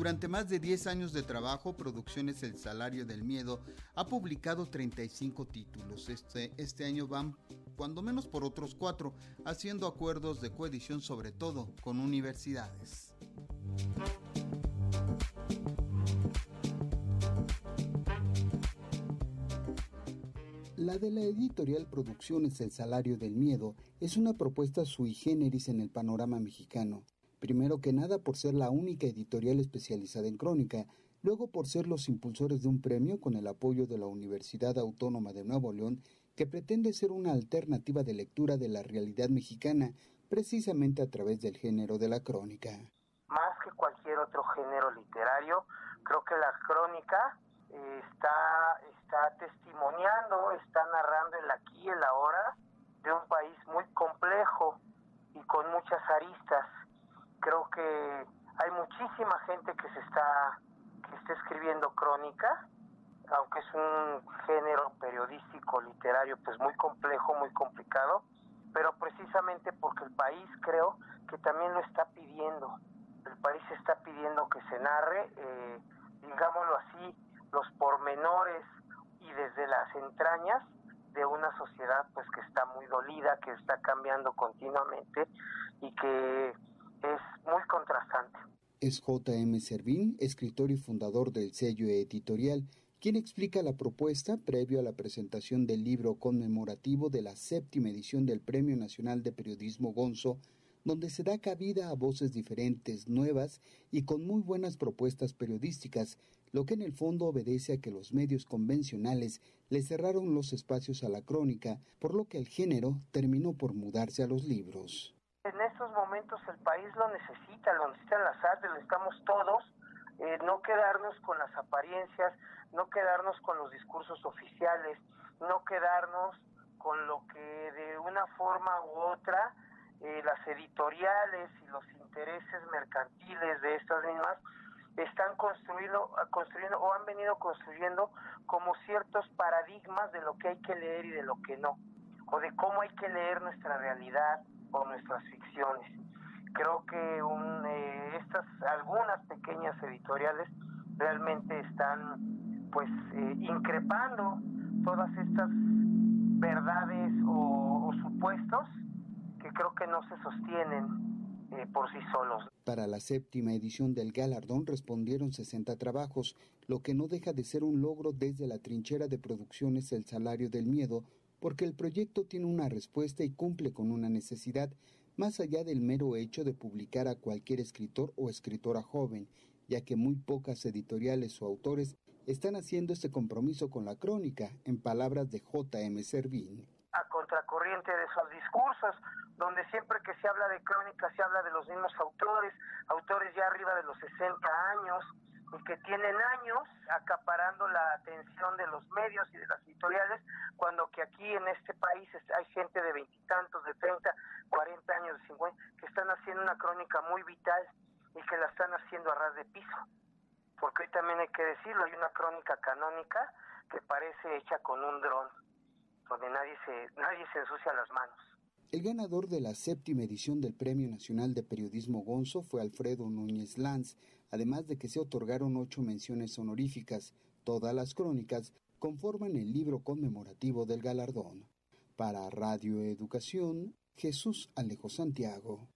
Durante más de 10 años de trabajo, Producciones El Salario del Miedo ha publicado 35 títulos. Este, este año van cuando menos por otros cuatro, haciendo acuerdos de coedición sobre todo con universidades. La de la editorial Producciones El Salario del Miedo es una propuesta sui generis en el panorama mexicano primero que nada por ser la única editorial especializada en crónica, luego por ser los impulsores de un premio con el apoyo de la Universidad Autónoma de Nuevo León, que pretende ser una alternativa de lectura de la realidad mexicana, precisamente a través del género de la crónica. Más que cualquier otro género literario, creo que la crónica eh, está, está testimoniando, está narrando el aquí y el ahora de un país muy complejo y con muchas aristas que hay muchísima gente que se está que está escribiendo crónica aunque es un género periodístico literario pues muy complejo muy complicado pero precisamente porque el país creo que también lo está pidiendo. El país está pidiendo que se narre eh, digámoslo así los pormenores y desde las entrañas de una sociedad pues que está muy dolida que está cambiando continuamente y que es muy contrastante. Es J.M. Servín, escritor y fundador del sello editorial, quien explica la propuesta previo a la presentación del libro conmemorativo de la séptima edición del Premio Nacional de Periodismo Gonzo, donde se da cabida a voces diferentes, nuevas y con muy buenas propuestas periodísticas, lo que en el fondo obedece a que los medios convencionales le cerraron los espacios a la crónica, por lo que el género terminó por mudarse a los libros. El país lo necesita, lo necesitan las artes, lo necesitamos todos, eh, no quedarnos con las apariencias, no quedarnos con los discursos oficiales, no quedarnos con lo que de una forma u otra eh, las editoriales y los intereses mercantiles de estas mismas están construyendo, construyendo o han venido construyendo como ciertos paradigmas de lo que hay que leer y de lo que no, o de cómo hay que leer nuestra realidad, o nuestras ficciones. Creo que un, eh, estas algunas pequeñas editoriales realmente están pues eh, increpando todas estas verdades o, supuestos que creo que no se sostienen eh, por sí solos. Para la séptima edición del galardón respondieron 60 trabajos, lo que no deja de ser un logro desde la trinchera de producciones El Salario del Miedo, porque el proyecto tiene una respuesta y cumple con una necesidad más allá del mero hecho de publicar a cualquier escritor o escritora joven, ya que muy pocas editoriales o autores están haciendo este compromiso con la crónica, en palabras de J.M. Servín. A contracorriente de esos discursos, donde siempre que se habla de crónica se habla de los mismos autores, autores ya arriba de los 60 años, y que tienen años acaparando la atención de los medios y de las editoriales, cuando que aquí en este país hay gente de veintitantos, de treinta, cuarenta años, de cincuenta, que están haciendo una crónica muy vital y que la están haciendo a ras de piso. Porque hoy también hay que decirlo, hay una crónica canónica que parece hecha con un dron, donde nadie se, nadie se ensucia las manos. El ganador de la séptima edición del Premio Nacional de Periodismo Gonzo fue Alfredo Núñez Lanz, además de que se otorgaron ocho menciones honoríficas. Todas las crónicas conforman el libro conmemorativo del galardón. Para Radio Educación, Jesús Alejo Santiago.